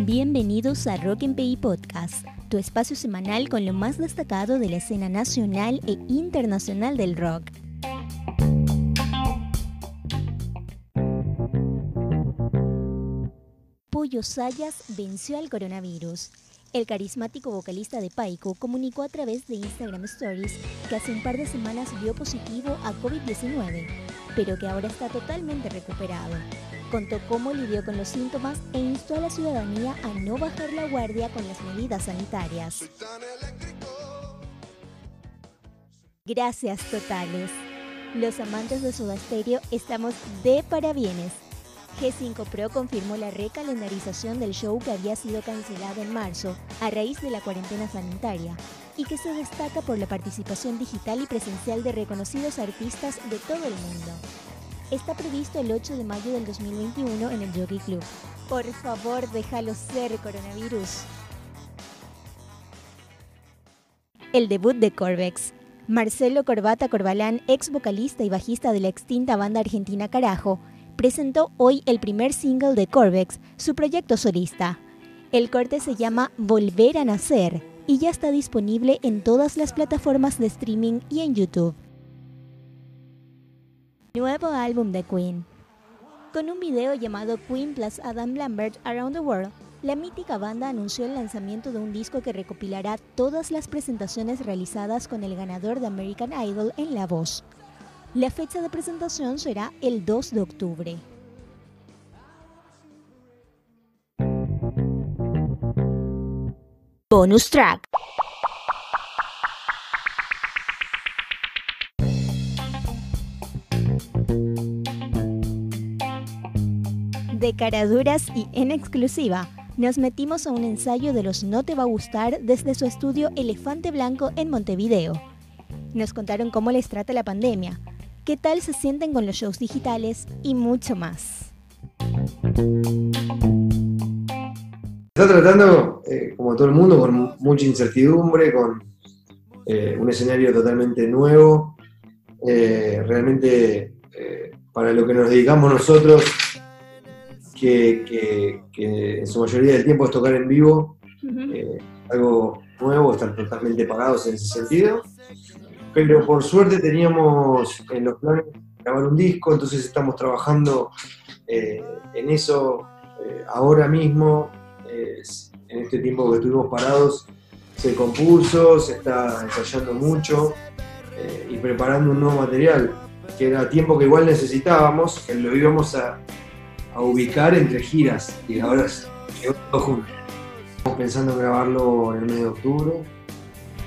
Bienvenidos a Rock and Pay Podcast, tu espacio semanal con lo más destacado de la escena nacional e internacional del rock. Pollo Sayas venció al coronavirus. El carismático vocalista de Paico comunicó a través de Instagram Stories que hace un par de semanas dio positivo a COVID-19, pero que ahora está totalmente recuperado. Contó cómo lidió con los síntomas e instó a la ciudadanía a no bajar la guardia con las medidas sanitarias. Gracias totales. Los amantes de Soda Stereo estamos de parabienes. G5 Pro confirmó la recalendarización del show que había sido cancelado en marzo a raíz de la cuarentena sanitaria y que se destaca por la participación digital y presencial de reconocidos artistas de todo el mundo. Está previsto el 8 de mayo del 2021 en el Jockey Club. Por favor, déjalo ser, coronavirus. El debut de Corvex. Marcelo Corbata Corbalán, ex vocalista y bajista de la extinta banda argentina Carajo, presentó hoy el primer single de Corvex, su proyecto solista. El corte se llama Volver a Nacer y ya está disponible en todas las plataformas de streaming y en YouTube. Nuevo álbum de Queen. Con un video llamado Queen plus Adam Lambert Around the World, la mítica banda anunció el lanzamiento de un disco que recopilará todas las presentaciones realizadas con el ganador de American Idol en la voz. La fecha de presentación será el 2 de octubre. Bonus track. De caraduras y en exclusiva, nos metimos a un ensayo de los No Te Va a Gustar desde su estudio Elefante Blanco en Montevideo. Nos contaron cómo les trata la pandemia, qué tal se sienten con los shows digitales y mucho más. Está tratando, eh, como todo el mundo, con mucha incertidumbre, con eh, un escenario totalmente nuevo. Eh, realmente, para lo que nos dedicamos nosotros, que, en su mayoría del tiempo es tocar en vivo, eh, algo nuevo, están totalmente pagados en ese sentido. Pero por suerte teníamos en los planes grabar un disco, entonces estamos trabajando eh, en eso eh, ahora mismo, en este tiempo que estuvimos parados, se compuso, se está ensayando mucho y preparando un nuevo material, que era tiempo que igual necesitábamos, que lo íbamos a, a ubicar entre giras y ahora llegó todo junto. Estamos pensando en grabarlo en el mes de octubre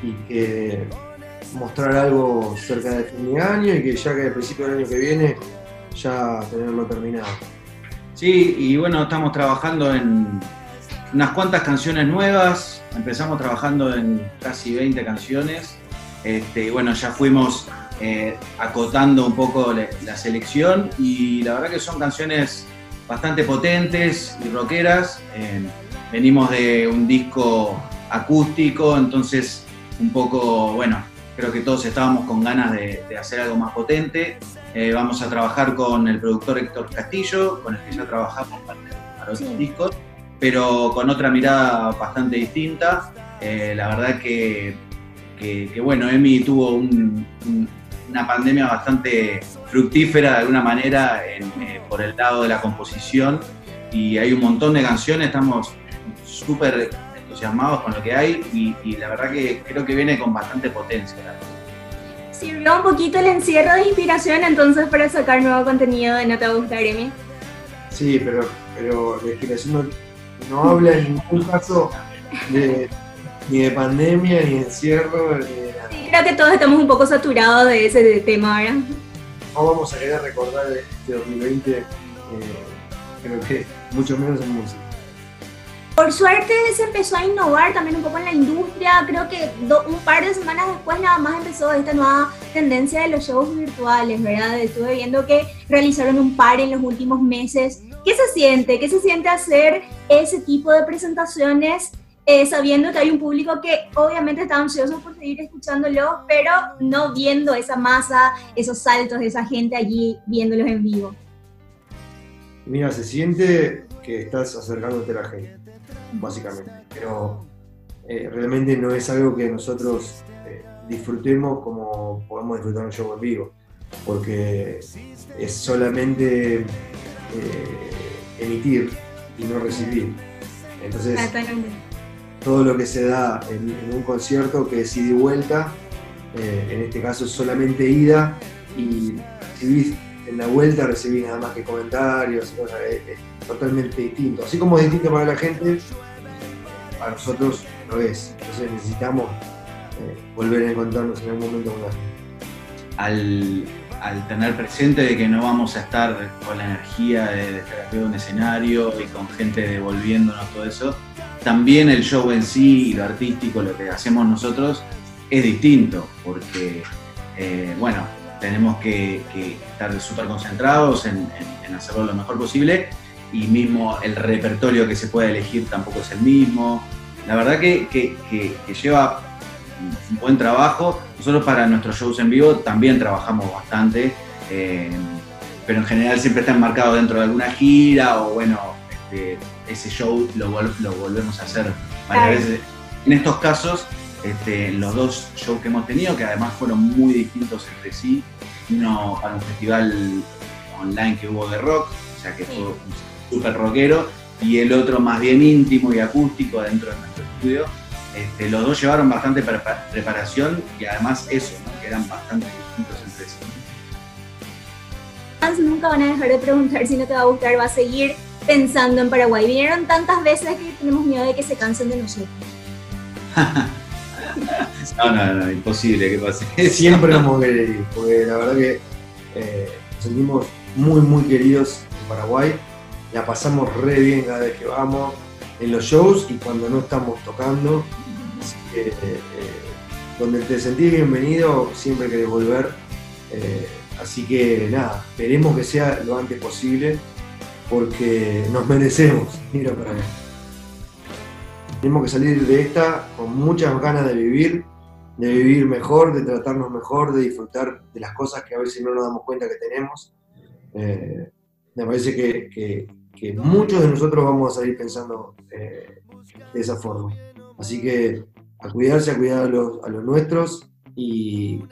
y que mostrar algo cerca de fin de año y que ya que al principio del año que viene ya tenerlo terminado. Sí, y bueno, estamos trabajando en unas cuantas canciones nuevas, empezamos trabajando en casi 20 canciones, este, y bueno, ya fuimos eh, acotando un poco la selección y la verdad que son canciones bastante potentes y rockeras. Eh, venimos de un disco acústico, entonces un poco, bueno, creo que todos estábamos con ganas de, hacer algo más potente. Eh, vamos a trabajar con el productor Héctor Castillo, con el que ya trabajamos para, otros discos, pero con otra mirada bastante distinta. Eh, la verdad que, que, bueno, Emi tuvo una pandemia bastante fructífera de alguna manera eh, por el lado de la composición y hay un montón de canciones, estamos súper entusiasmados con lo que hay y, la verdad que creo que viene con bastante potencia. Sirvió un poquito el encierro de inspiración entonces para sacar nuevo contenido de No Te Va a Gustar, Emi. Sí, pero, pero la inspiración no, habla en ningún caso ni de pandemia, ni de encierro, Sí, creo que todos estamos un poco saturados de ese tema, ¿verdad? no vamos a querer recordar este 2020, eh, creo que mucho menos en música. Por suerte se empezó a innovar también un poco en la industria, creo que un par de semanas después nada más empezó esta nueva tendencia de los shows virtuales, ¿verdad? Estuve viendo que realizaron un par en los últimos meses. ¿Qué se siente? ¿Qué se siente hacer ese tipo de presentaciones eh, sabiendo que hay un público que obviamente está ansioso por seguir escuchándolo, pero no viendo esa masa, esos saltos de esa gente allí viéndolos en vivo. Mira, se siente que estás acercándote a la gente, básicamente. Pero eh, realmente no es algo que nosotros eh, disfrutemos como podemos disfrutar un show en vivo. Porque es solamente eh, emitir y no recibir. Entonces, todo lo que se da en, un concierto que es ida y vuelta, en este caso es solamente ida y recibís en la vuelta recibís nada más que comentarios, totalmente distinto. Así como es distinto para la gente, para nosotros lo es. Entonces necesitamos eh, volver a encontrarnos en algún momento con la gente. Al, tener presente de que no vamos a estar con la energía de, estar de un escenario y con gente devolviéndonos todo eso, también el show en sí lo artístico, lo que hacemos nosotros, es distinto, porque, eh, bueno, tenemos que, estar súper concentrados en, hacerlo lo mejor posible y mismo el repertorio que se puede elegir tampoco es el mismo. La verdad que, lleva un buen trabajo. Nosotros para nuestros shows en vivo también trabajamos bastante, eh, pero en general siempre está enmarcado dentro de alguna gira o bueno, este, ese show lo, lo, volvemos a hacer varias veces. En estos casos este, los dos shows que hemos tenido, que además fueron muy distintos entre sí. Uno para un festival online que hubo de rock, o sea que fue súper rockero, y el otro más bien íntimo y acústico dentro de nuestro estudio. Este, los dos llevaron bastante preparación y además eso, que eran bastante distintos entre sí. Nunca van a dejar de preguntar si no te va a gustar, va a seguir pensando en Paraguay. Vinieron tantas veces que tenemos miedo de que se cansen de nosotros. No, no, no, imposible que pase. Siempre vamos a querer ir, porque la verdad que eh, nos sentimos muy, muy queridos en Paraguay. La pasamos re bien cada vez que vamos en los shows y cuando no estamos tocando. Eh, eh, donde te sentís bienvenido, siempre querés volver. así que nada, esperemos que sea lo antes posible porque nos merecemos ir a Paraguay. Tenemos que salir de esta con muchas ganas de vivir, de vivir mejor, de tratarnos mejor, de disfrutar de las cosas que a veces no nos damos cuenta que tenemos. Eh, me parece que, muchos de nosotros vamos a salir pensando eh, de esa forma. Así que a cuidarse, a cuidar a los, nuestros y,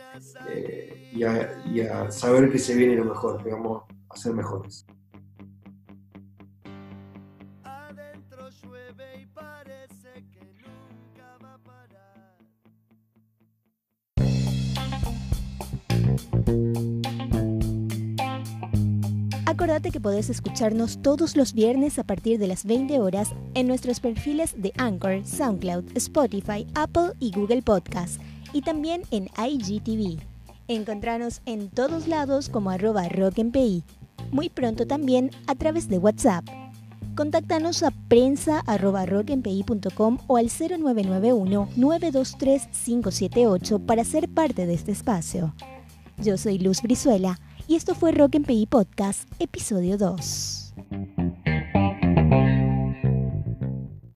eh, y, a, saber que se viene lo mejor, que vamos a ser mejores. Acordate que podés escucharnos todos los viernes a partir de las 20 horas en nuestros perfiles de Anchor, SoundCloud, Spotify, Apple y Google Podcast y también en IGTV. Encontranos en todos lados como arroba rockmpi. Muy pronto también a través de WhatsApp. Contáctanos a prensa arroba rockmpi.com o al 0991 923 578 para ser parte de este espacio. Yo soy Luz Brizuela y esto fue Rock en PI Podcast, episodio 2.